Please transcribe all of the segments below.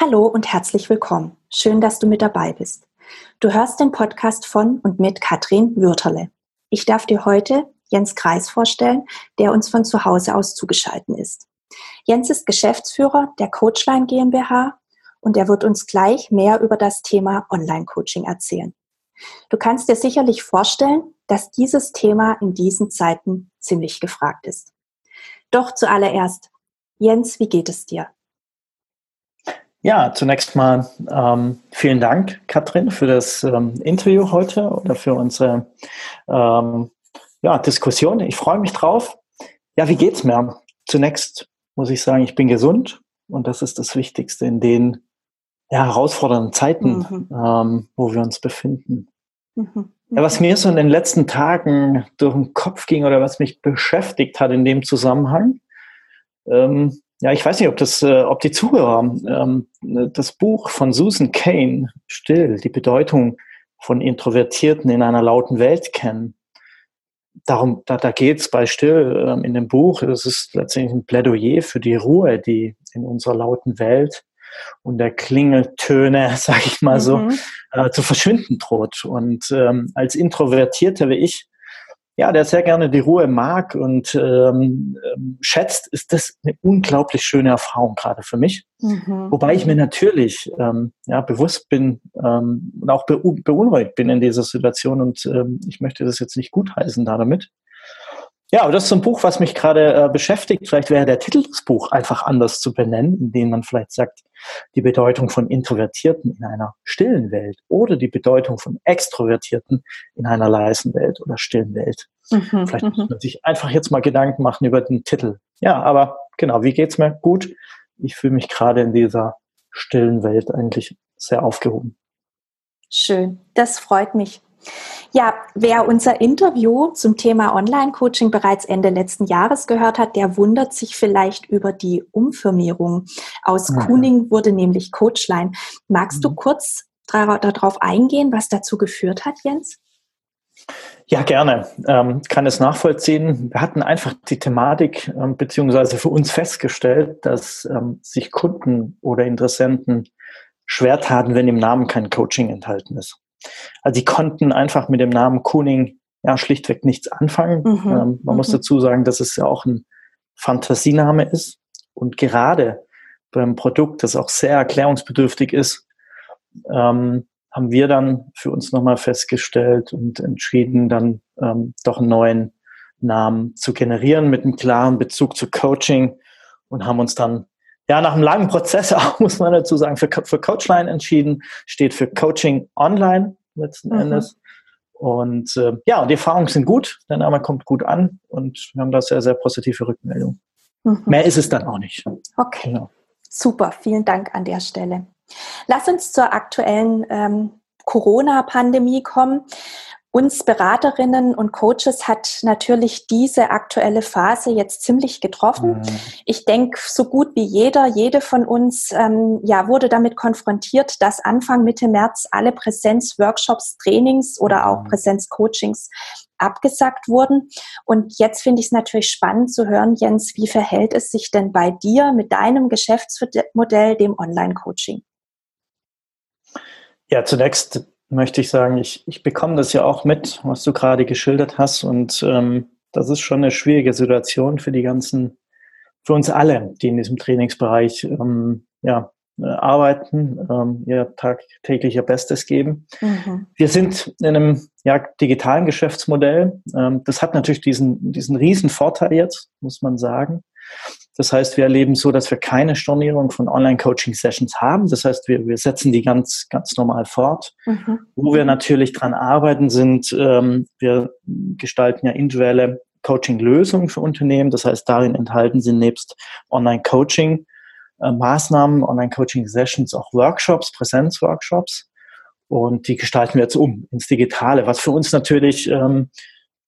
Hallo und herzlich willkommen. Schön, dass du mit dabei bist. Du hörst den Podcast von und mit Katrin Würterle. Ich darf dir heute Jens Kreis vorstellen, der uns von zu Hause aus zugeschalten ist. Jens ist Geschäftsführer der Coachline GmbH und er wird uns gleich mehr über das Thema Online-Coaching erzählen. Du kannst dir sicherlich vorstellen, dass dieses Thema in diesen Zeiten ziemlich gefragt ist. Doch zuallererst, Jens, wie geht es dir? Ja, zunächst mal ähm, vielen Dank, Katrin, für das ähm, Interview heute oder für unsere ähm, ja, Diskussion. Ich freue mich drauf. Ja, wie geht's mir? Zunächst muss ich sagen, ich bin gesund und das ist das Wichtigste in den ja, herausfordernden Zeiten, mhm. ähm, wo wir uns befinden. Mhm. Ja, was mir so in den letzten Tagen durch den Kopf ging oder was mich beschäftigt hat in dem Zusammenhang, ähm, ja, ich weiß nicht, ob das, äh, ob die Zuhörer ähm, das Buch von Susan Kane, Still, die Bedeutung von Introvertierten in einer lauten Welt kennen. Darum, da, da geht es bei Still ähm, in dem Buch. Es ist letztendlich ein Plädoyer für die Ruhe, die in unserer lauten Welt und der Klingeltöne, sag ich mal so, mhm. äh, zu verschwinden droht. Und ähm, als Introvertierter wie ich ja, der sehr gerne die Ruhe mag und ähm, ähm, schätzt, ist das eine unglaublich schöne Erfahrung gerade für mich. Mhm. Wobei ich mir natürlich ähm, ja, bewusst bin ähm, und auch beunruhigt bin in dieser Situation und ähm, ich möchte das jetzt nicht gutheißen da damit. Ja, aber das ist so ein Buch, was mich gerade äh, beschäftigt. Vielleicht wäre der Titel des Buchs einfach anders zu benennen, in dem man vielleicht sagt, die Bedeutung von Introvertierten in einer stillen Welt oder die Bedeutung von Extrovertierten in einer leisen Welt oder stillen Welt. Mhm, vielleicht muss mhm. man sich einfach jetzt mal Gedanken machen über den Titel. Ja, aber genau, wie geht's mir? Gut. Ich fühle mich gerade in dieser stillen Welt eigentlich sehr aufgehoben. Schön, das freut mich. Ja, wer unser Interview zum Thema Online-Coaching bereits Ende letzten Jahres gehört hat, der wundert sich vielleicht über die Umfirmierung. Aus mhm. Kuning wurde nämlich Coachline. Magst du mhm. kurz darauf eingehen, was dazu geführt hat, Jens? Ja, gerne. Ähm, kann es nachvollziehen. Wir hatten einfach die Thematik ähm, beziehungsweise für uns festgestellt, dass ähm, sich Kunden oder Interessenten schwer taten, wenn im Namen kein Coaching enthalten ist. Also die konnten einfach mit dem Namen Kuning ja schlichtweg nichts anfangen. Mhm. Ähm, man mhm. muss dazu sagen, dass es ja auch ein Fantasiename ist. Und gerade beim Produkt, das auch sehr erklärungsbedürftig ist, ähm, haben wir dann für uns nochmal festgestellt und entschieden, dann ähm, doch einen neuen Namen zu generieren mit einem klaren Bezug zu Coaching und haben uns dann ja, nach einem langen Prozess auch, muss man dazu sagen, für, für Coachline entschieden, steht für Coaching Online letzten mhm. Endes. Und äh, ja, und die Erfahrungen sind gut, der Name kommt gut an und wir haben da sehr, sehr positive Rückmeldungen. Mhm. Mehr ist es dann auch nicht. Okay. Genau. Super, vielen Dank an der Stelle. Lass uns zur aktuellen ähm, Corona-Pandemie kommen. Uns Beraterinnen und Coaches hat natürlich diese aktuelle Phase jetzt ziemlich getroffen. Mhm. Ich denke, so gut wie jeder, jede von uns, ähm, ja, wurde damit konfrontiert, dass Anfang Mitte März alle Präsenzworkshops, Trainings oder auch mhm. Präsenzcoachings abgesagt wurden. Und jetzt finde ich es natürlich spannend zu hören, Jens, wie verhält es sich denn bei dir mit deinem Geschäftsmodell, dem Online-Coaching? Ja, zunächst möchte ich sagen, ich, ich bekomme das ja auch mit, was du gerade geschildert hast. Und ähm, das ist schon eine schwierige Situation für die ganzen, für uns alle, die in diesem Trainingsbereich ähm, ja, äh, arbeiten, ähm, ihr tagtäglich ihr Bestes geben. Mhm. Wir sind in einem ja, digitalen Geschäftsmodell. Ähm, das hat natürlich diesen, diesen riesen Vorteil jetzt, muss man sagen. Das heißt, wir erleben so, dass wir keine Stornierung von Online-Coaching-Sessions haben. Das heißt, wir, wir setzen die ganz, ganz normal fort. Mhm. Wo wir natürlich dran arbeiten, sind, ähm, wir gestalten ja individuelle Coaching-Lösungen für Unternehmen. Das heißt, darin enthalten sind nebst Online-Coaching äh, Maßnahmen, Online-Coaching-Sessions, auch Workshops, Präsenzworkshops. Und die gestalten wir jetzt um ins Digitale, was für uns natürlich ähm,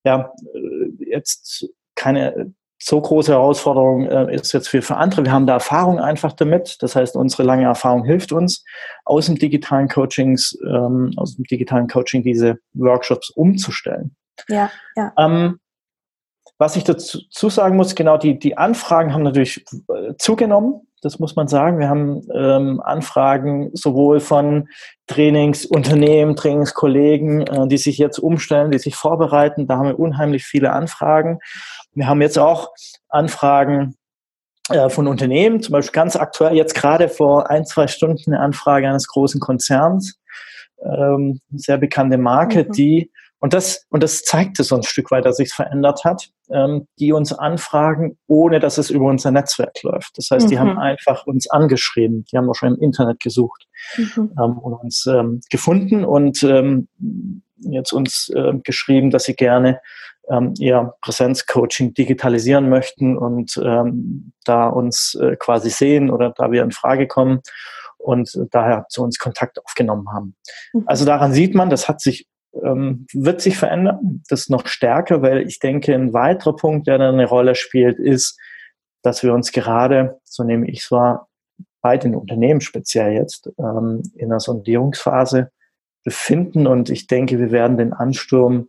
ja, äh, jetzt keine so große Herausforderung äh, ist jetzt für, für andere. Wir haben da Erfahrung einfach damit. Das heißt, unsere lange Erfahrung hilft uns, aus dem digitalen Coachings, ähm, aus dem digitalen Coaching diese Workshops umzustellen. Ja, ja. Ähm, was ich dazu sagen muss, genau, die, die Anfragen haben natürlich äh, zugenommen. das muss man sagen. Wir haben ähm, Anfragen sowohl von Trainingsunternehmen, Trainingskollegen, äh, die sich jetzt umstellen, die sich vorbereiten. Da haben wir unheimlich viele Anfragen. Wir haben jetzt auch Anfragen äh, von Unternehmen, zum Beispiel ganz aktuell jetzt gerade vor ein, zwei Stunden eine Anfrage eines großen Konzerns, ähm, sehr bekannte Marke, mhm. die und das, und das zeigt es so ein Stück weit, dass sich verändert hat, ähm, die uns anfragen, ohne dass es über unser Netzwerk läuft. Das heißt, die haben mhm. einfach uns angeschrieben, die haben auch schon im Internet gesucht mhm. ähm, und uns ähm, gefunden und ähm, jetzt uns äh, geschrieben, dass sie gerne ähm, ihr Präsenzcoaching digitalisieren möchten und ähm, da uns äh, quasi sehen oder da wir in Frage kommen und daher zu uns Kontakt aufgenommen haben. Mhm. Also daran sieht man, das hat sich ähm, wird sich verändern, das noch stärker, weil ich denke, ein weiterer Punkt, der dann eine Rolle spielt, ist, dass wir uns gerade, so nehme ich es wahr, bei den Unternehmen speziell jetzt ähm, in der Sondierungsphase befinden und ich denke, wir werden den Ansturm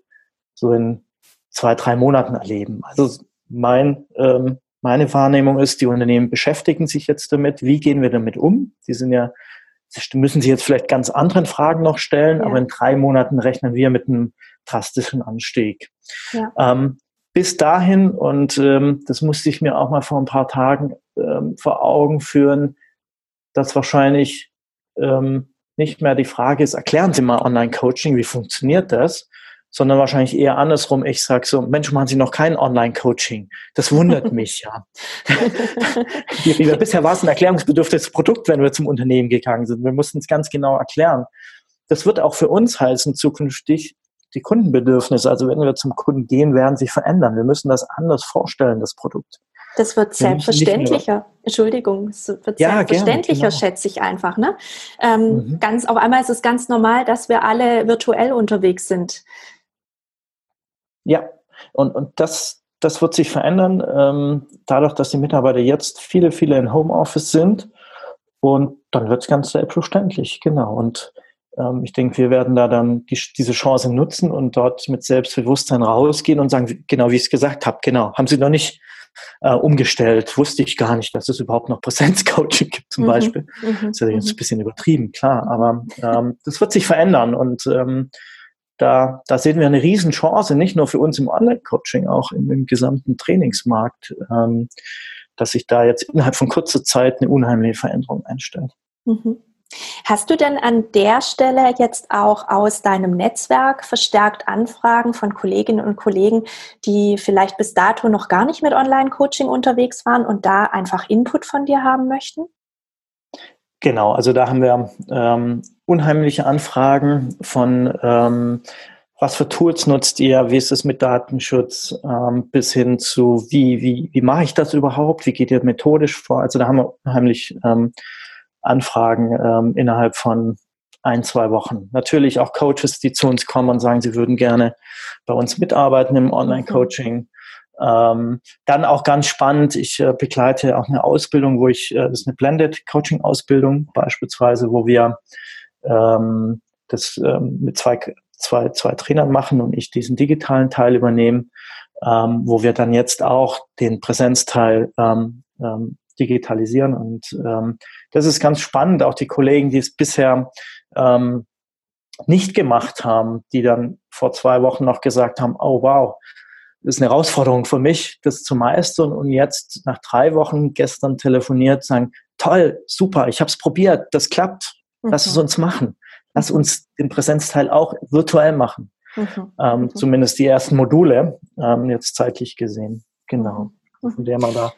so in zwei, drei Monaten erleben. Also mein, ähm, meine Wahrnehmung ist, die Unternehmen beschäftigen sich jetzt damit. Wie gehen wir damit um? Die sind ja Sie müssen sich jetzt vielleicht ganz anderen Fragen noch stellen, ja. aber in drei Monaten rechnen wir mit einem drastischen Anstieg. Ja. Ähm, bis dahin, und ähm, das musste ich mir auch mal vor ein paar Tagen ähm, vor Augen führen, dass wahrscheinlich ähm, nicht mehr die Frage ist, erklären Sie mal Online-Coaching, wie funktioniert das, sondern wahrscheinlich eher andersrum. Ich sage so, Mensch, machen Sie noch kein Online-Coaching. Das wundert mich ja. Bisher war es ein erklärungsbedürftiges Produkt, wenn wir zum Unternehmen gegangen sind. Wir mussten es ganz genau erklären. Das wird auch für uns heißen, zukünftig die Kundenbedürfnisse, also wenn wir zum Kunden gehen, werden sich verändern. Wir müssen das anders vorstellen, das Produkt. Das wird selbstverständlicher. Entschuldigung, es wird ja, selbstverständlicher, gerne, genau. schätze ich einfach. Ne? Ähm, mhm. ganz, auf einmal ist es ganz normal, dass wir alle virtuell unterwegs sind. Ja, und, und das, das wird sich verändern, ähm, dadurch, dass die Mitarbeiter jetzt viele, viele in Homeoffice sind. Und dann wird es ganz selbstverständlich, genau. Und ähm, ich denke, wir werden da dann die, diese Chance nutzen und dort mit Selbstbewusstsein rausgehen und sagen, genau wie ich es gesagt habe, genau, haben Sie noch nicht äh, umgestellt, wusste ich gar nicht, dass es überhaupt noch Präsenzcoaching gibt zum mhm. Beispiel. Mhm. Das ist ja jetzt mhm. ein bisschen übertrieben, klar, aber ähm, das wird sich verändern und ähm, da, da sehen wir eine Riesenchance, nicht nur für uns im Online-Coaching, auch im, im gesamten Trainingsmarkt, ähm, dass sich da jetzt innerhalb von kurzer Zeit eine unheimliche Veränderung einstellt. Mhm. Hast du denn an der Stelle jetzt auch aus deinem Netzwerk verstärkt Anfragen von Kolleginnen und Kollegen, die vielleicht bis dato noch gar nicht mit Online-Coaching unterwegs waren und da einfach Input von dir haben möchten? Genau, also da haben wir ähm, unheimliche Anfragen von ähm, was für Tools nutzt ihr, wie ist es mit Datenschutz, ähm, bis hin zu wie, wie, wie mache ich das überhaupt, wie geht ihr methodisch vor? Also da haben wir unheimlich ähm, Anfragen ähm, innerhalb von ein, zwei Wochen. Natürlich auch Coaches, die zu uns kommen und sagen, sie würden gerne bei uns mitarbeiten im Online-Coaching. Ähm, dann auch ganz spannend, ich äh, begleite auch eine Ausbildung, wo ich, äh, das ist eine Blended Coaching Ausbildung beispielsweise, wo wir ähm, das ähm, mit zwei, zwei, zwei Trainern machen und ich diesen digitalen Teil übernehme, ähm, wo wir dann jetzt auch den Präsenzteil ähm, ähm, digitalisieren. Und das ist ganz spannend, auch die Kollegen, die es bisher nicht gemacht haben, die dann vor zwei Wochen noch gesagt haben, oh wow, ist eine Herausforderung für mich, das zu meistern und jetzt nach drei Wochen gestern telefoniert, sagen, toll, super, ich habe es probiert, das klappt, lass es mhm. uns machen. Lass mhm. uns den Präsenzteil auch virtuell machen. Mhm. Ähm, mhm. Zumindest die ersten Module, ähm, jetzt zeitlich gesehen. Genau. Von der man da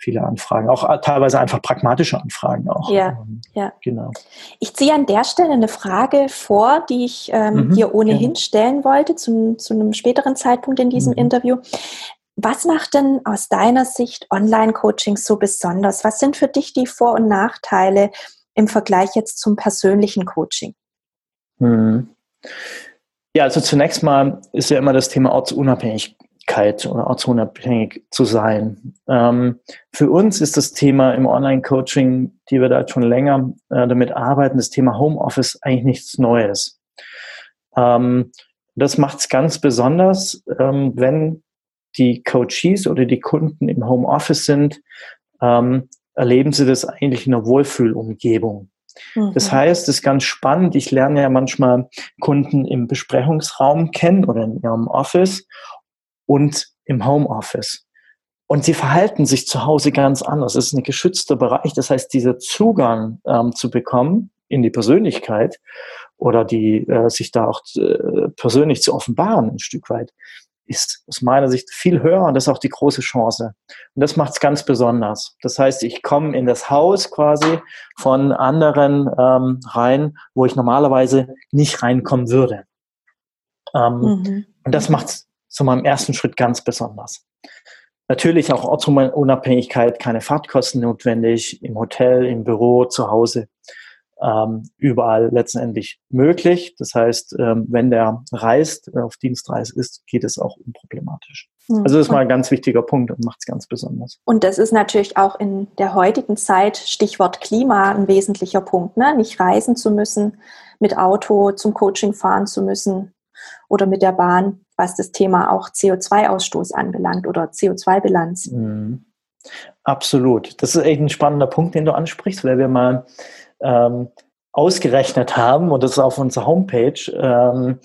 viele Anfragen, auch äh, teilweise einfach pragmatische Anfragen auch. Ja, ähm, ja. Genau. Ich ziehe an der Stelle eine Frage vor, die ich ähm, mhm, hier ohnehin ja. stellen wollte, zu, zu einem späteren Zeitpunkt in diesem mhm. Interview. Was macht denn aus deiner Sicht Online-Coaching so besonders? Was sind für dich die Vor- und Nachteile im Vergleich jetzt zum persönlichen Coaching? Mhm. Ja, also zunächst mal ist ja immer das Thema ortsunabhängig Unabhängigkeit oder ortsunabhängig zu sein. Ähm, für uns ist das Thema im Online-Coaching, die wir da schon länger äh, damit arbeiten, das Thema Homeoffice eigentlich nichts Neues. Ähm, das macht es ganz besonders, ähm, wenn die Coaches oder die Kunden im Homeoffice sind, ähm, erleben sie das eigentlich in einer Wohlfühlumgebung. Mhm. Das heißt, es ist ganz spannend. Ich lerne ja manchmal Kunden im Besprechungsraum kennen oder in ihrem Office und im Homeoffice. Und sie verhalten sich zu Hause ganz anders. Es ist ein geschützter Bereich. Das heißt, dieser Zugang ähm, zu bekommen in die Persönlichkeit oder die äh, sich da auch äh, persönlich zu offenbaren ein Stück weit, ist aus meiner Sicht viel höher und das ist auch die große Chance. Und das macht es ganz besonders. Das heißt, ich komme in das Haus quasi von anderen ähm, rein, wo ich normalerweise nicht reinkommen würde. Ähm, mhm. Und das macht es zu meinem ersten Schritt ganz besonders. Natürlich auch Ortsunabhängigkeit, keine Fahrtkosten notwendig, im Hotel, im Büro, zu Hause, ähm, überall letztendlich möglich. Das heißt, ähm, wenn der reist, auf Dienstreise ist, geht es auch unproblematisch. Mhm. Also das ist mal ein ganz wichtiger Punkt und macht es ganz besonders. Und das ist natürlich auch in der heutigen Zeit, Stichwort Klima, ein wesentlicher Punkt. Ne? Nicht reisen zu müssen, mit Auto zum Coaching fahren zu müssen oder mit der Bahn was das Thema auch CO2-Ausstoß anbelangt oder CO2-Bilanz. Mhm. Absolut. Das ist echt ein spannender Punkt, den du ansprichst, weil wir mal ähm, ausgerechnet haben, und das ist auf unserer Homepage, ähm,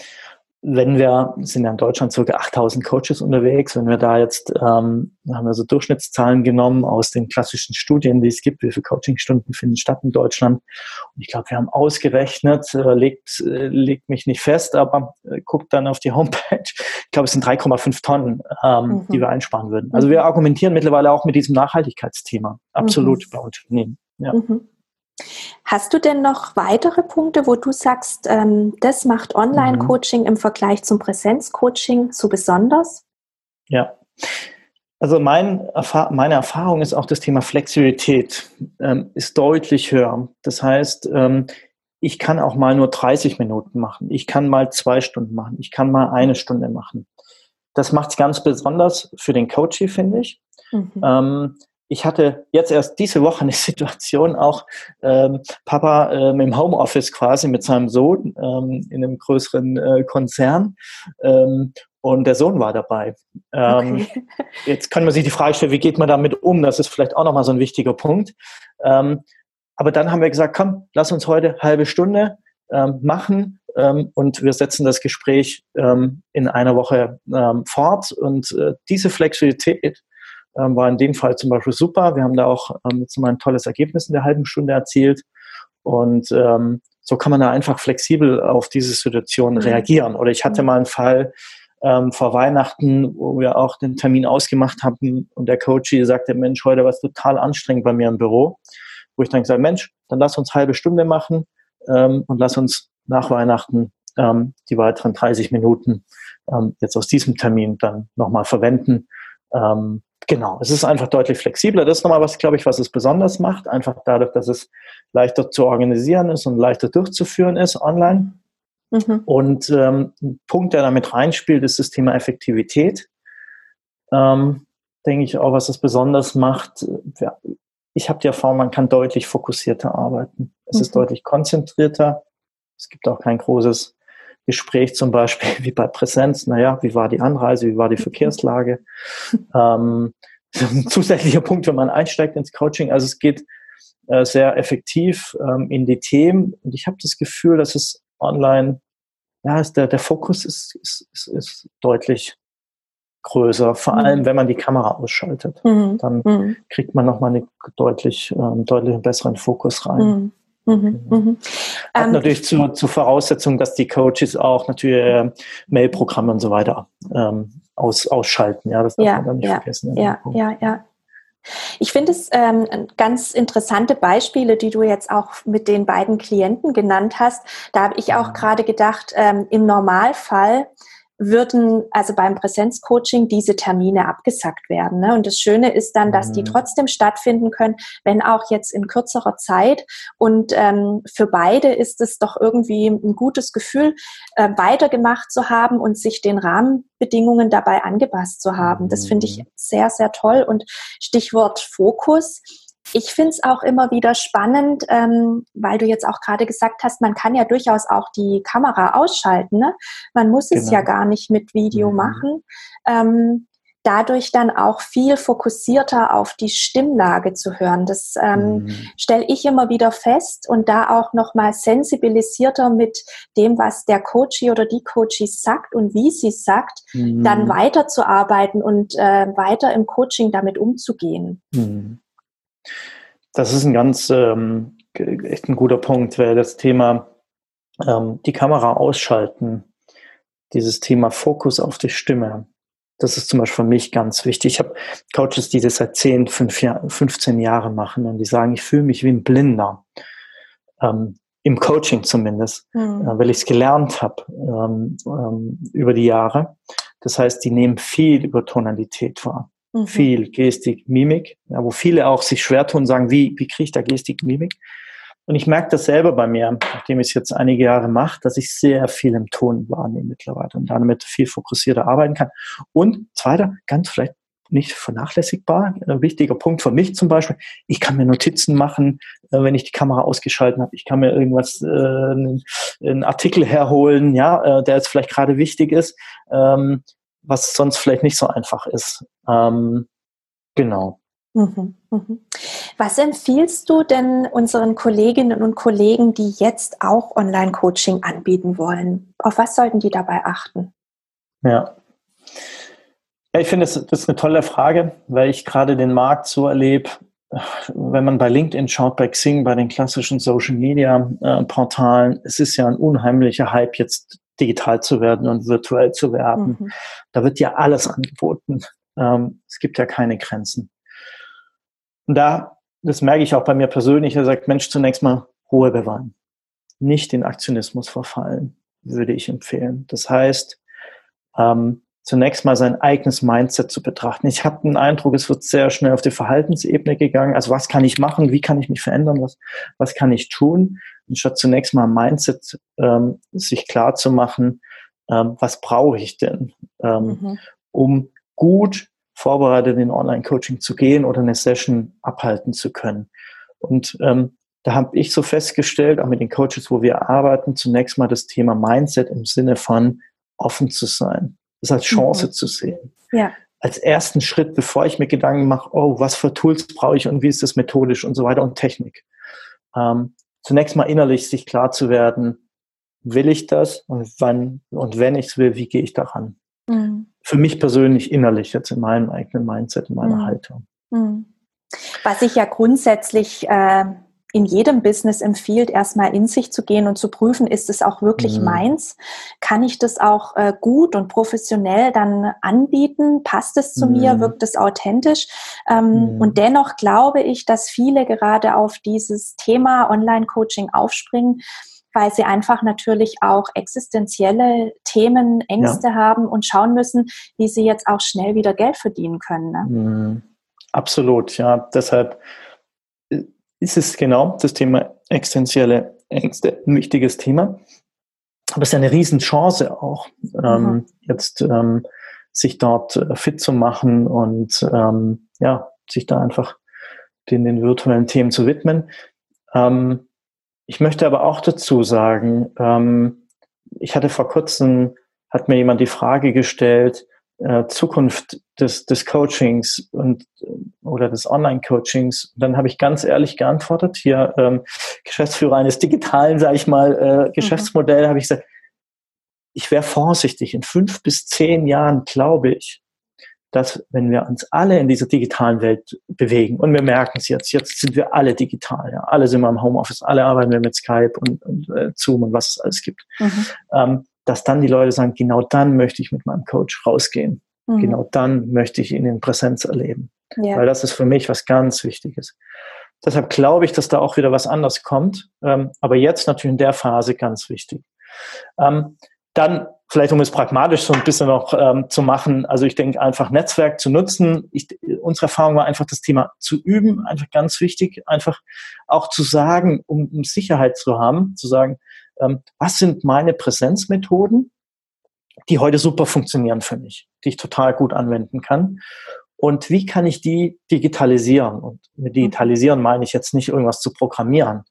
wenn wir, sind ja in Deutschland ca. 8000 Coaches unterwegs, wenn wir da jetzt, ähm, haben wir so Durchschnittszahlen genommen aus den klassischen Studien, die es gibt, wie viele Coachingstunden finden statt in Deutschland. Und ich glaube, wir haben ausgerechnet, äh, legt, äh, legt mich nicht fest, aber äh, guckt dann auf die Homepage. Ich glaube, es sind 3,5 Tonnen, ähm, mhm. die wir einsparen würden. Also wir argumentieren mittlerweile auch mit diesem Nachhaltigkeitsthema. Absolut mhm. bei Unternehmen. Ja. Mhm. Hast du denn noch weitere Punkte, wo du sagst, ähm, das macht Online-Coaching mhm. im Vergleich zum Präsenz-Coaching so besonders? Ja. Also mein, meine Erfahrung ist auch das Thema Flexibilität ähm, ist deutlich höher. Das heißt, ähm, ich kann auch mal nur 30 Minuten machen. Ich kann mal zwei Stunden machen. Ich kann mal eine Stunde machen. Das macht es ganz besonders für den Coachie, finde ich. Mhm. Ähm, ich hatte jetzt erst diese Woche eine Situation, auch ähm, Papa ähm, im Homeoffice quasi mit seinem Sohn ähm, in einem größeren äh, Konzern ähm, und der Sohn war dabei. Ähm, okay. Jetzt kann man sich die Frage stellen, wie geht man damit um? Das ist vielleicht auch nochmal so ein wichtiger Punkt. Ähm, aber dann haben wir gesagt, komm, lass uns heute halbe Stunde machen und wir setzen das Gespräch in einer Woche fort. Und äh, diese Flexibilität ähm, war in dem Fall zum Beispiel super. Wir haben da auch ähm, jetzt mal ein tolles Ergebnis in der halben Stunde erzielt. Und ähm, so kann man da einfach flexibel auf diese Situation mhm. reagieren. Oder ich hatte mhm. mal einen Fall ähm, vor Weihnachten, wo wir auch den Termin ausgemacht haben und der Coach sagte, Mensch, heute war es total anstrengend bei mir im Büro. Wo ich dann gesagt Mensch, dann lass uns halbe Stunde machen ähm, und lass uns nach Weihnachten ähm, die weiteren 30 Minuten ähm, jetzt aus diesem Termin dann nochmal verwenden. Ähm, Genau, es ist einfach deutlich flexibler. Das ist nochmal was, glaube ich, was es besonders macht. Einfach dadurch, dass es leichter zu organisieren ist und leichter durchzuführen ist online. Mhm. Und ähm, ein Punkt, der damit reinspielt, ist das Thema Effektivität. Ähm, denke ich auch, was es besonders macht. Ja, ich habe die Erfahrung, man kann deutlich fokussierter arbeiten. Es mhm. ist deutlich konzentrierter. Es gibt auch kein großes Gespräch zum Beispiel wie bei Präsenz, naja, wie war die Anreise, wie war die Verkehrslage. ähm, ein zusätzlicher Punkt, wenn man einsteigt ins Coaching. Also es geht äh, sehr effektiv ähm, in die Themen und ich habe das Gefühl, dass es online, ja, ist der, der Fokus ist, ist, ist, ist deutlich größer, vor mhm. allem wenn man die Kamera ausschaltet. Mhm. Dann mhm. kriegt man nochmal einen deutlich, ähm, deutlich besseren Fokus rein. Mhm. Mhm, mhm. Hat ähm, natürlich zur, zur Voraussetzung, dass die Coaches auch natürlich äh, Mailprogramme und so weiter ähm, aus, ausschalten. Ja, das darf ja, man dann nicht ja, vergessen. Ja, ja, ja. Ich finde es ähm, ganz interessante Beispiele, die du jetzt auch mit den beiden Klienten genannt hast. Da habe ich auch gerade gedacht, ähm, im Normalfall würden also beim Präsenzcoaching diese Termine abgesagt werden. Ne? Und das Schöne ist dann, dass die mhm. trotzdem stattfinden können, wenn auch jetzt in kürzerer Zeit. Und ähm, für beide ist es doch irgendwie ein gutes Gefühl, äh, weitergemacht zu haben und sich den Rahmenbedingungen dabei angepasst zu haben. Das finde ich mhm. sehr, sehr toll. Und Stichwort Fokus ich finde es auch immer wieder spannend, ähm, weil du jetzt auch gerade gesagt hast, man kann ja durchaus auch die Kamera ausschalten. Ne? Man muss es genau. ja gar nicht mit Video mhm. machen. Ähm, dadurch dann auch viel fokussierter auf die Stimmlage zu hören. Das ähm, mhm. stelle ich immer wieder fest und da auch nochmal sensibilisierter mit dem, was der Coachie oder die Coachie sagt und wie sie sagt, mhm. dann weiterzuarbeiten und äh, weiter im Coaching damit umzugehen. Mhm. Das ist ein ganz ähm, echt ein guter Punkt, weil das Thema ähm, die Kamera ausschalten, dieses Thema Fokus auf die Stimme, das ist zum Beispiel für mich ganz wichtig. Ich habe Coaches, die das seit 10, 5, 15 Jahren machen und die sagen, ich fühle mich wie ein Blinder. Ähm, Im Coaching zumindest, mhm. äh, weil ich es gelernt habe ähm, ähm, über die Jahre. Das heißt, die nehmen viel über Tonalität wahr. Mhm. Viel Gestik, Mimik, ja, wo viele auch sich schwer tun, sagen, wie, wie kriege ich da Gestik, Mimik? Und ich merke das selber bei mir, nachdem ich es jetzt einige Jahre mache, dass ich sehr viel im Ton wahrnehme mittlerweile und damit viel fokussierter arbeiten kann. Und zweiter, ganz vielleicht nicht vernachlässigbar, ein wichtiger Punkt für mich zum Beispiel, ich kann mir Notizen machen, äh, wenn ich die Kamera ausgeschaltet habe. Ich kann mir irgendwas, äh, einen Artikel herholen, ja, äh, der jetzt vielleicht gerade wichtig ist, ähm, was sonst vielleicht nicht so einfach ist. Ähm, genau. Mhm, mhm. Was empfiehlst du denn unseren Kolleginnen und Kollegen, die jetzt auch Online-Coaching anbieten wollen? Auf was sollten die dabei achten? Ja. ja ich finde, das, ist eine tolle Frage, weil ich gerade den Markt so erlebe, wenn man bei LinkedIn schaut, bei Xing, bei den klassischen Social Media äh, Portalen, es ist ja ein unheimlicher Hype, jetzt digital zu werden und virtuell zu werden. Mhm. Da wird ja alles angeboten. Ähm, es gibt ja keine Grenzen. Und da, das merke ich auch bei mir persönlich, er sagt, Mensch, zunächst mal Ruhe bewahren. Nicht in Aktionismus verfallen, würde ich empfehlen. Das heißt, ähm, zunächst mal sein eigenes Mindset zu betrachten. Ich habe den Eindruck, es wird sehr schnell auf die Verhaltensebene gegangen. Also was kann ich machen? Wie kann ich mich verändern? Was, was kann ich tun? Anstatt zunächst mal Mindset ähm, sich klar zu machen, ähm, was brauche ich denn, ähm, mhm. um gut vorbereitet, in Online-Coaching zu gehen oder eine Session abhalten zu können. Und ähm, da habe ich so festgestellt, auch mit den Coaches, wo wir arbeiten, zunächst mal das Thema Mindset im Sinne von offen zu sein, das als Chance mhm. zu sehen. Ja. Als ersten Schritt, bevor ich mir Gedanken mache, oh, was für Tools brauche ich und wie ist das methodisch und so weiter und Technik. Ähm, zunächst mal innerlich sich klar zu werden, will ich das und wann und wenn ich es will, wie gehe ich daran? Mhm für mich persönlich innerlich jetzt in meinem eigenen Mindset, in meiner mhm. Haltung. Mhm. Was ich ja grundsätzlich äh, in jedem Business empfiehlt, erstmal in sich zu gehen und zu prüfen, ist es auch wirklich mhm. meins? Kann ich das auch äh, gut und professionell dann anbieten? Passt es zu mir? Mhm. Wirkt es authentisch? Ähm, mhm. Und dennoch glaube ich, dass viele gerade auf dieses Thema Online-Coaching aufspringen, weil sie einfach natürlich auch existenzielle Themen, Ängste ja. haben und schauen müssen, wie sie jetzt auch schnell wieder Geld verdienen können. Ne? Mhm. Absolut, ja. Deshalb ist es genau das Thema existenzielle Ängste ein wichtiges Thema. Aber es ist ja eine Riesenchance auch, ähm, mhm. jetzt ähm, sich dort äh, fit zu machen und ähm, ja, sich da einfach den, den virtuellen Themen zu widmen. Ähm, ich möchte aber auch dazu sagen, ähm, ich hatte vor kurzem, hat mir jemand die Frage gestellt, äh, Zukunft des, des Coachings und oder des Online-Coachings. Dann habe ich ganz ehrlich geantwortet, hier ähm, Geschäftsführer eines digitalen, sage ich mal, äh, Geschäftsmodell, mhm. habe ich gesagt, ich wäre vorsichtig. In fünf bis zehn Jahren, glaube ich, dass wenn wir uns alle in dieser digitalen Welt bewegen, und wir merken es jetzt, jetzt sind wir alle digital, ja, alle sind wir im Homeoffice, alle arbeiten wir mit Skype und, und äh, Zoom und was es alles gibt, mhm. ähm, dass dann die Leute sagen, genau dann möchte ich mit meinem Coach rausgehen. Mhm. Genau dann möchte ich ihn in Präsenz erleben. Ja. Weil das ist für mich was ganz Wichtiges. Deshalb glaube ich, dass da auch wieder was anderes kommt. Ähm, aber jetzt natürlich in der Phase ganz wichtig. Ähm, dann vielleicht um es pragmatisch so ein bisschen noch ähm, zu machen, also ich denke einfach Netzwerk zu nutzen. Ich, unsere Erfahrung war einfach das Thema zu üben, einfach ganz wichtig, einfach auch zu sagen, um, um Sicherheit zu haben, zu sagen, ähm, was sind meine Präsenzmethoden, die heute super funktionieren für mich, die ich total gut anwenden kann. Und wie kann ich die digitalisieren? Und mit digitalisieren meine ich jetzt nicht irgendwas zu programmieren,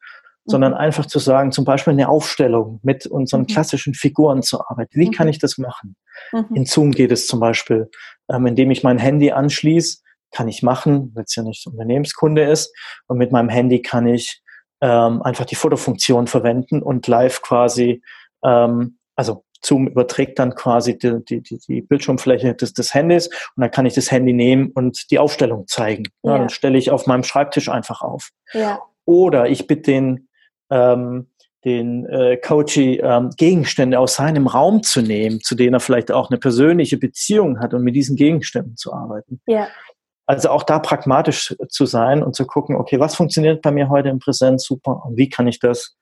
sondern mhm. einfach zu sagen, zum Beispiel eine Aufstellung mit unseren mhm. klassischen Figuren zu arbeiten. Wie kann mhm. ich das machen? Mhm. In Zoom geht es zum Beispiel, ähm, indem ich mein Handy anschließe, kann ich machen, weil es ja nicht Unternehmenskunde ist. Und mit meinem Handy kann ich ähm, einfach die Fotofunktion verwenden und live quasi, ähm, also Zoom überträgt dann quasi die, die, die Bildschirmfläche des, des Handys und dann kann ich das Handy nehmen und die Aufstellung zeigen. Ja. Ja, dann stelle ich auf meinem Schreibtisch einfach auf. Ja. Oder ich bitte den, ähm, den äh, Coachy ähm, Gegenstände aus seinem Raum zu nehmen, zu denen er vielleicht auch eine persönliche Beziehung hat und mit diesen Gegenständen zu arbeiten. Ja. Also auch da pragmatisch zu sein und zu gucken, okay, was funktioniert bei mir heute in Präsenz super und wie kann ich das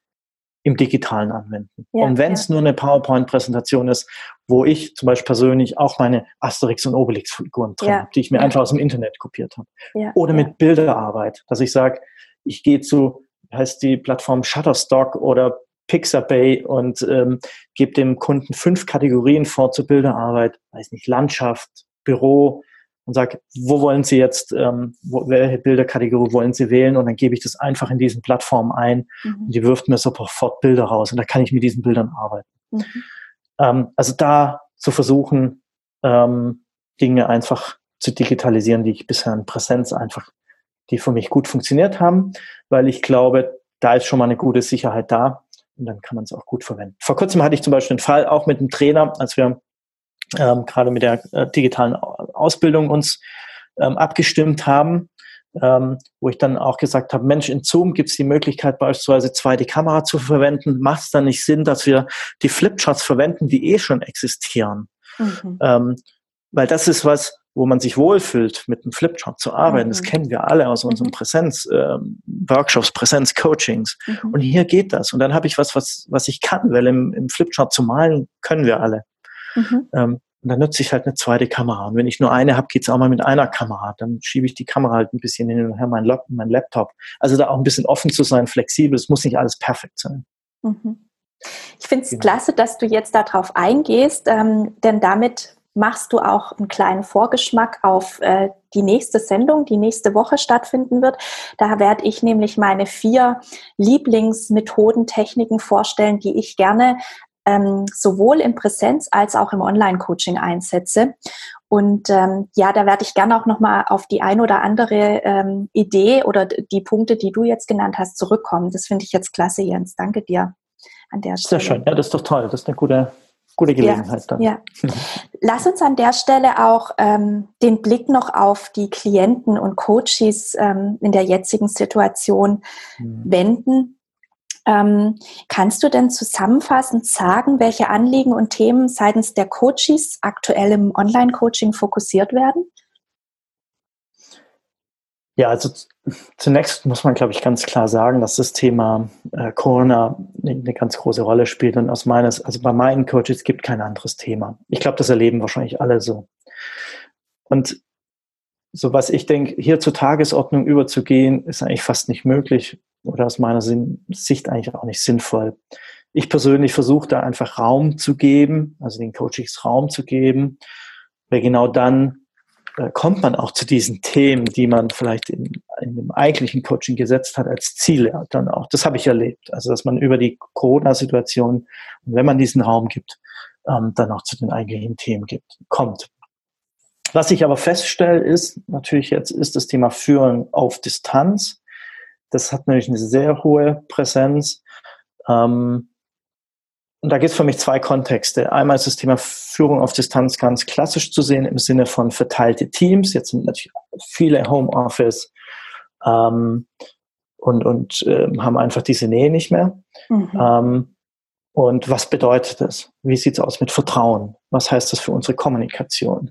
im Digitalen anwenden. Ja, und wenn es ja. nur eine PowerPoint-Präsentation ist, wo ich zum Beispiel persönlich auch meine Asterix- und Obelix-Figuren drin ja. die ich mir einfach aus dem Internet kopiert habe. Oder mit Bilderarbeit, dass ich sage, ich gehe zu, heißt die Plattform Shutterstock oder Pixabay und ähm, gebe dem Kunden fünf Kategorien vor zur Bilderarbeit, weiß nicht, Landschaft, Büro, und sage, wo wollen Sie jetzt, ähm, wo, welche Bilderkategorie wollen Sie wählen? Und dann gebe ich das einfach in diesen Plattformen ein mhm. und die wirft mir sofort Bilder raus und da kann ich mit diesen Bildern arbeiten. Mhm. Ähm, also da zu versuchen, ähm, Dinge einfach zu digitalisieren, die ich bisher in Präsenz einfach, die für mich gut funktioniert haben, weil ich glaube, da ist schon mal eine gute Sicherheit da und dann kann man es auch gut verwenden. Vor kurzem hatte ich zum Beispiel einen Fall auch mit einem Trainer, als wir ähm, gerade mit der äh, digitalen Ausbildung uns ähm, abgestimmt haben, ähm, wo ich dann auch gesagt habe, Mensch, in Zoom gibt es die Möglichkeit, beispielsweise zweite Kamera zu verwenden. Macht es dann nicht Sinn, dass wir die Flipcharts verwenden, die eh schon existieren? Mhm. Ähm, weil das ist was, wo man sich wohlfühlt, mit einem Flipchart zu arbeiten. Mhm. Das kennen wir alle aus unseren mhm. Präsenz-Workshops, ähm, Präsenz-Coachings. Mhm. Und hier geht das. Und dann habe ich was, was, was ich kann, weil im, im Flipchart zu malen können wir alle. Mhm. Ähm, und dann nutze ich halt eine zweite Kamera. Und wenn ich nur eine habe, geht's auch mal mit einer Kamera. Dann schiebe ich die Kamera halt ein bisschen hin und her, mein, Lap mein Laptop. Also da auch ein bisschen offen zu sein, flexibel. Es muss nicht alles perfekt sein. Mhm. Ich finde es genau. klasse, dass du jetzt darauf eingehst, ähm, denn damit machst du auch einen kleinen Vorgeschmack auf äh, die nächste Sendung, die nächste Woche stattfinden wird. Da werde ich nämlich meine vier Lieblingsmethoden, Techniken vorstellen, die ich gerne ähm, sowohl in Präsenz als auch im Online-Coaching einsetze. Und ähm, ja, da werde ich gerne auch nochmal auf die ein oder andere ähm, Idee oder die Punkte, die du jetzt genannt hast, zurückkommen. Das finde ich jetzt klasse, Jens. Danke dir an der Stelle. Sehr schön. Ja, das ist doch toll. Das ist eine gute, gute Gelegenheit ja, dann. Ja. Lass uns an der Stelle auch ähm, den Blick noch auf die Klienten und Coaches ähm, in der jetzigen Situation mhm. wenden. Ähm, kannst du denn zusammenfassend sagen, welche Anliegen und Themen seitens der Coaches aktuell im Online-Coaching fokussiert werden? Ja, also zunächst muss man, glaube ich, ganz klar sagen, dass das Thema äh, Corona eine ganz große Rolle spielt. Und aus meines, also bei meinen Coaches gibt kein anderes Thema. Ich glaube, das erleben wahrscheinlich alle so. Und so was ich denke, hier zur Tagesordnung überzugehen, ist eigentlich fast nicht möglich, oder aus meiner Sicht eigentlich auch nicht sinnvoll. Ich persönlich versuche da einfach Raum zu geben, also den Coachings Raum zu geben, weil genau dann äh, kommt man auch zu diesen Themen, die man vielleicht in, in dem eigentlichen Coaching gesetzt hat als Ziele dann auch. Das habe ich erlebt. Also dass man über die Corona-Situation, wenn man diesen Raum gibt, ähm, dann auch zu den eigentlichen Themen gibt, kommt. Was ich aber feststelle, ist natürlich jetzt ist das Thema Führen auf Distanz. Das hat natürlich eine sehr hohe Präsenz. Ähm, und da gibt es für mich zwei Kontexte. Einmal ist das Thema Führung auf Distanz ganz klassisch zu sehen im Sinne von verteilte Teams. Jetzt sind natürlich viele Homeoffice ähm, und, und äh, haben einfach diese Nähe nicht mehr. Mhm. Ähm, und was bedeutet das? Wie sieht es aus mit Vertrauen? Was heißt das für unsere Kommunikation?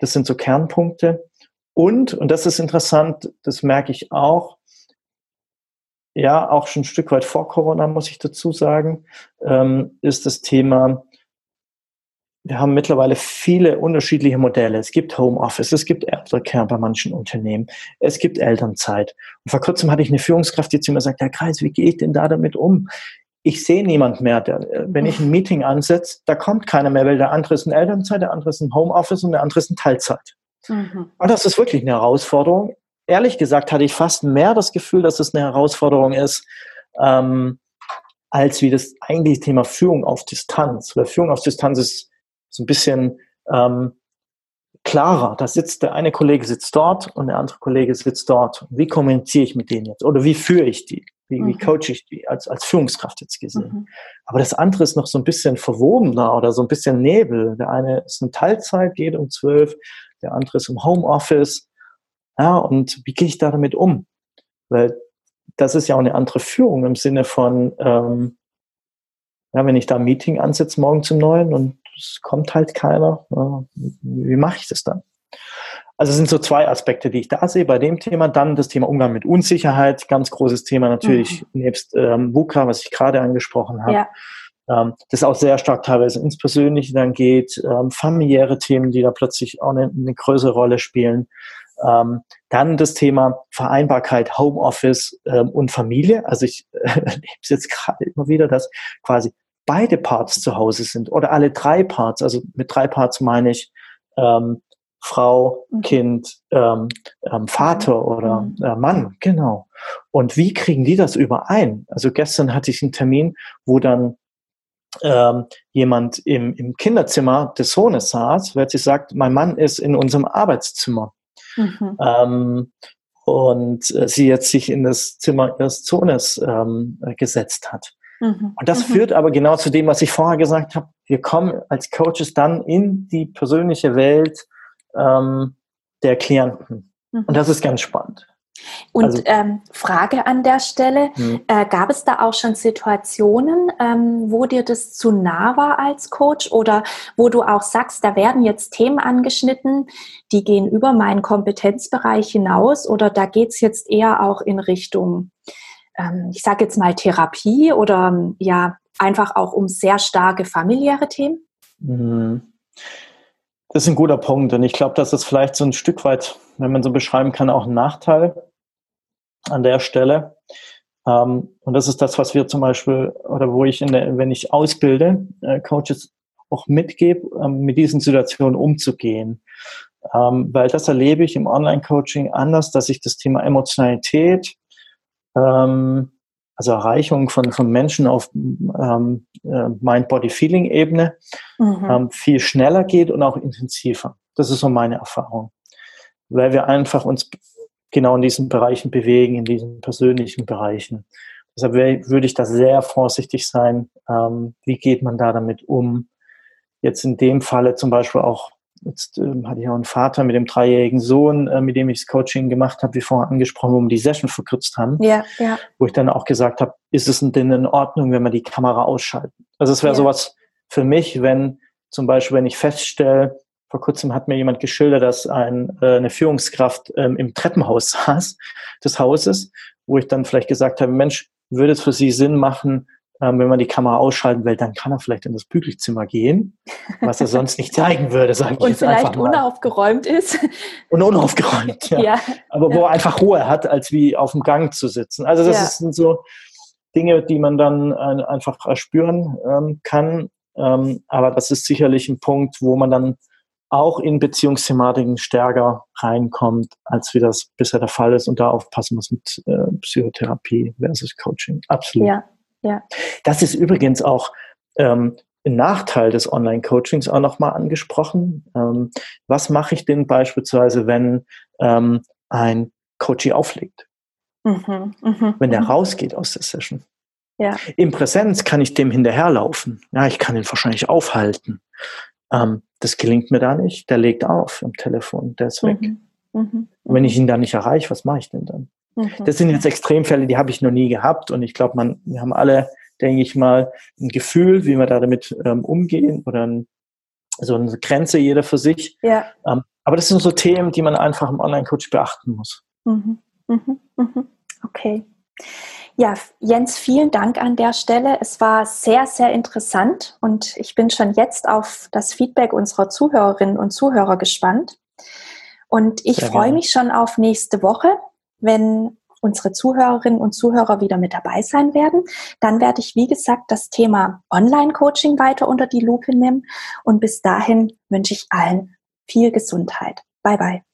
Das sind so Kernpunkte. Und, und das ist interessant, das merke ich auch, ja, auch schon ein Stück weit vor Corona, muss ich dazu sagen, ähm, ist das Thema, wir haben mittlerweile viele unterschiedliche Modelle. Es gibt Homeoffice, es gibt Elterncare bei manchen Unternehmen, es gibt Elternzeit. Und vor kurzem hatte ich eine Führungskraft, die zu mir sagt, Herr Kreis, wie gehe ich denn da damit um? Ich sehe niemand mehr. Der, wenn ich ein Meeting ansetze, da kommt keiner mehr, weil der andere ist in Elternzeit, der andere ist in Homeoffice und der andere ist in Teilzeit. Mhm. Und das ist wirklich eine Herausforderung ehrlich gesagt hatte ich fast mehr das Gefühl, dass es eine Herausforderung ist, ähm, als wie das eigentliche Thema Führung auf Distanz. Weil Führung auf Distanz ist so ein bisschen ähm, klarer. Da sitzt der eine Kollege sitzt dort und der andere Kollege sitzt dort. Wie kommuniziere ich mit denen jetzt? Oder wie führe ich die? Wie, mhm. wie coache ich die als, als Führungskraft jetzt gesehen? Mhm. Aber das andere ist noch so ein bisschen verwobener oder so ein bisschen Nebel. Der eine ist in Teilzeit, geht um zwölf, der andere ist im Homeoffice. Ja, und wie gehe ich da damit um? Weil das ist ja auch eine andere Führung im Sinne von, ähm, ja, wenn ich da ein Meeting ansetze morgen zum Neuen und es kommt halt keiner, ja, wie mache ich das dann? Also es sind so zwei Aspekte, die ich da sehe bei dem Thema. Dann das Thema Umgang mit Unsicherheit, ganz großes Thema natürlich, mhm. nebst ähm, VUCA, was ich gerade angesprochen habe. Ja. Ähm, das auch sehr stark teilweise ins Persönliche dann geht, ähm, familiäre Themen, die da plötzlich auch eine, eine größere Rolle spielen. Ähm, dann das Thema Vereinbarkeit, Homeoffice ähm, und Familie. Also ich äh, erlebe es jetzt gerade immer wieder, dass quasi beide Parts zu Hause sind oder alle drei Parts. Also mit drei Parts meine ich ähm, Frau, mhm. Kind, ähm, ähm, Vater oder mhm. äh, Mann, genau. Und wie kriegen die das überein? Also gestern hatte ich einen Termin, wo dann ähm, jemand im, im Kinderzimmer des Sohnes saß, weil sie sagt, mein Mann ist in unserem Arbeitszimmer. Mhm. Ähm, und äh, sie jetzt sich in das Zimmer ihres Sohnes ähm, gesetzt hat. Mhm. Und das mhm. führt aber genau zu dem, was ich vorher gesagt habe. Wir kommen als Coaches dann in die persönliche Welt ähm, der Klienten. Mhm. Und das ist ganz spannend. Und also, ähm, Frage an der Stelle, hm. äh, gab es da auch schon Situationen, ähm, wo dir das zu nah war als Coach oder wo du auch sagst, da werden jetzt Themen angeschnitten, die gehen über meinen Kompetenzbereich hinaus oder da geht es jetzt eher auch in Richtung, ähm, ich sage jetzt mal Therapie oder ja, einfach auch um sehr starke familiäre Themen? Mhm. Das ist ein guter Punkt und ich glaube, das ist vielleicht so ein Stück weit, wenn man so beschreiben kann, auch ein Nachteil an der Stelle. Ähm, und das ist das, was wir zum Beispiel, oder wo ich, in der, wenn ich ausbilde, äh, Coaches auch mitgebe, ähm, mit diesen Situationen umzugehen. Ähm, weil das erlebe ich im Online-Coaching anders, dass ich das Thema Emotionalität, ähm, also Erreichung von, von Menschen auf ähm, äh, Mind-Body-Feeling-Ebene mhm. ähm, viel schneller geht und auch intensiver. Das ist so meine Erfahrung. Weil wir einfach uns genau in diesen Bereichen bewegen, in diesen persönlichen Bereichen. Deshalb würde ich da sehr vorsichtig sein. Ähm, wie geht man da damit um? Jetzt in dem Falle zum Beispiel auch, jetzt ähm, hatte ich auch einen Vater mit dem dreijährigen Sohn, äh, mit dem ich das Coaching gemacht habe, wie vorher angesprochen, wo wir die Session verkürzt haben. Ja, ja. Wo ich dann auch gesagt habe, ist es denn in Ordnung, wenn wir die Kamera ausschalten? Also es wäre ja. sowas für mich, wenn zum Beispiel, wenn ich feststelle, vor kurzem hat mir jemand geschildert, dass ein, äh, eine Führungskraft ähm, im Treppenhaus saß des Hauses, wo ich dann vielleicht gesagt habe, Mensch, würde es für Sie Sinn machen, ähm, wenn man die Kamera ausschalten will, dann kann er vielleicht in das Bügelzimmer gehen, was er sonst nicht zeigen würde, sage ich Und jetzt vielleicht einfach mal. unaufgeräumt ist. Und unaufgeräumt, ja. ja. Aber wo er einfach Ruhe hat, als wie auf dem Gang zu sitzen. Also das ja. sind so Dinge, die man dann äh, einfach spüren ähm, kann. Ähm, aber das ist sicherlich ein Punkt, wo man dann auch in Beziehungsthematiken stärker reinkommt, als wie das bisher der Fall ist und da aufpassen muss mit äh, Psychotherapie versus Coaching. Absolut. Ja, ja. Das ist übrigens auch ähm, ein Nachteil des Online-Coachings auch nochmal angesprochen. Ähm, was mache ich denn beispielsweise, wenn ähm, ein Coachie auflegt? Mhm, mh, wenn der mh. rausgeht aus der Session? Ja. In Präsenz kann ich dem hinterherlaufen. Ja, ich kann ihn wahrscheinlich aufhalten. Ähm, das gelingt mir da nicht. Der legt auf am Telefon, der ist weg. Mhm. Mhm. Und wenn ich ihn dann nicht erreiche, was mache ich denn dann? Mhm. Das sind jetzt Extremfälle, die habe ich noch nie gehabt. Und ich glaube, man, wir haben alle, denke ich mal, ein Gefühl, wie wir da damit ähm, umgehen oder ein, so eine Grenze jeder für sich. Ja. Ähm, aber das sind so Themen, die man einfach im Online-Coach beachten muss. Mhm. Mhm. Mhm. Okay. Ja, Jens, vielen Dank an der Stelle. Es war sehr, sehr interessant und ich bin schon jetzt auf das Feedback unserer Zuhörerinnen und Zuhörer gespannt. Und ich freue mich schon auf nächste Woche, wenn unsere Zuhörerinnen und Zuhörer wieder mit dabei sein werden. Dann werde ich, wie gesagt, das Thema Online-Coaching weiter unter die Lupe nehmen. Und bis dahin wünsche ich allen viel Gesundheit. Bye bye.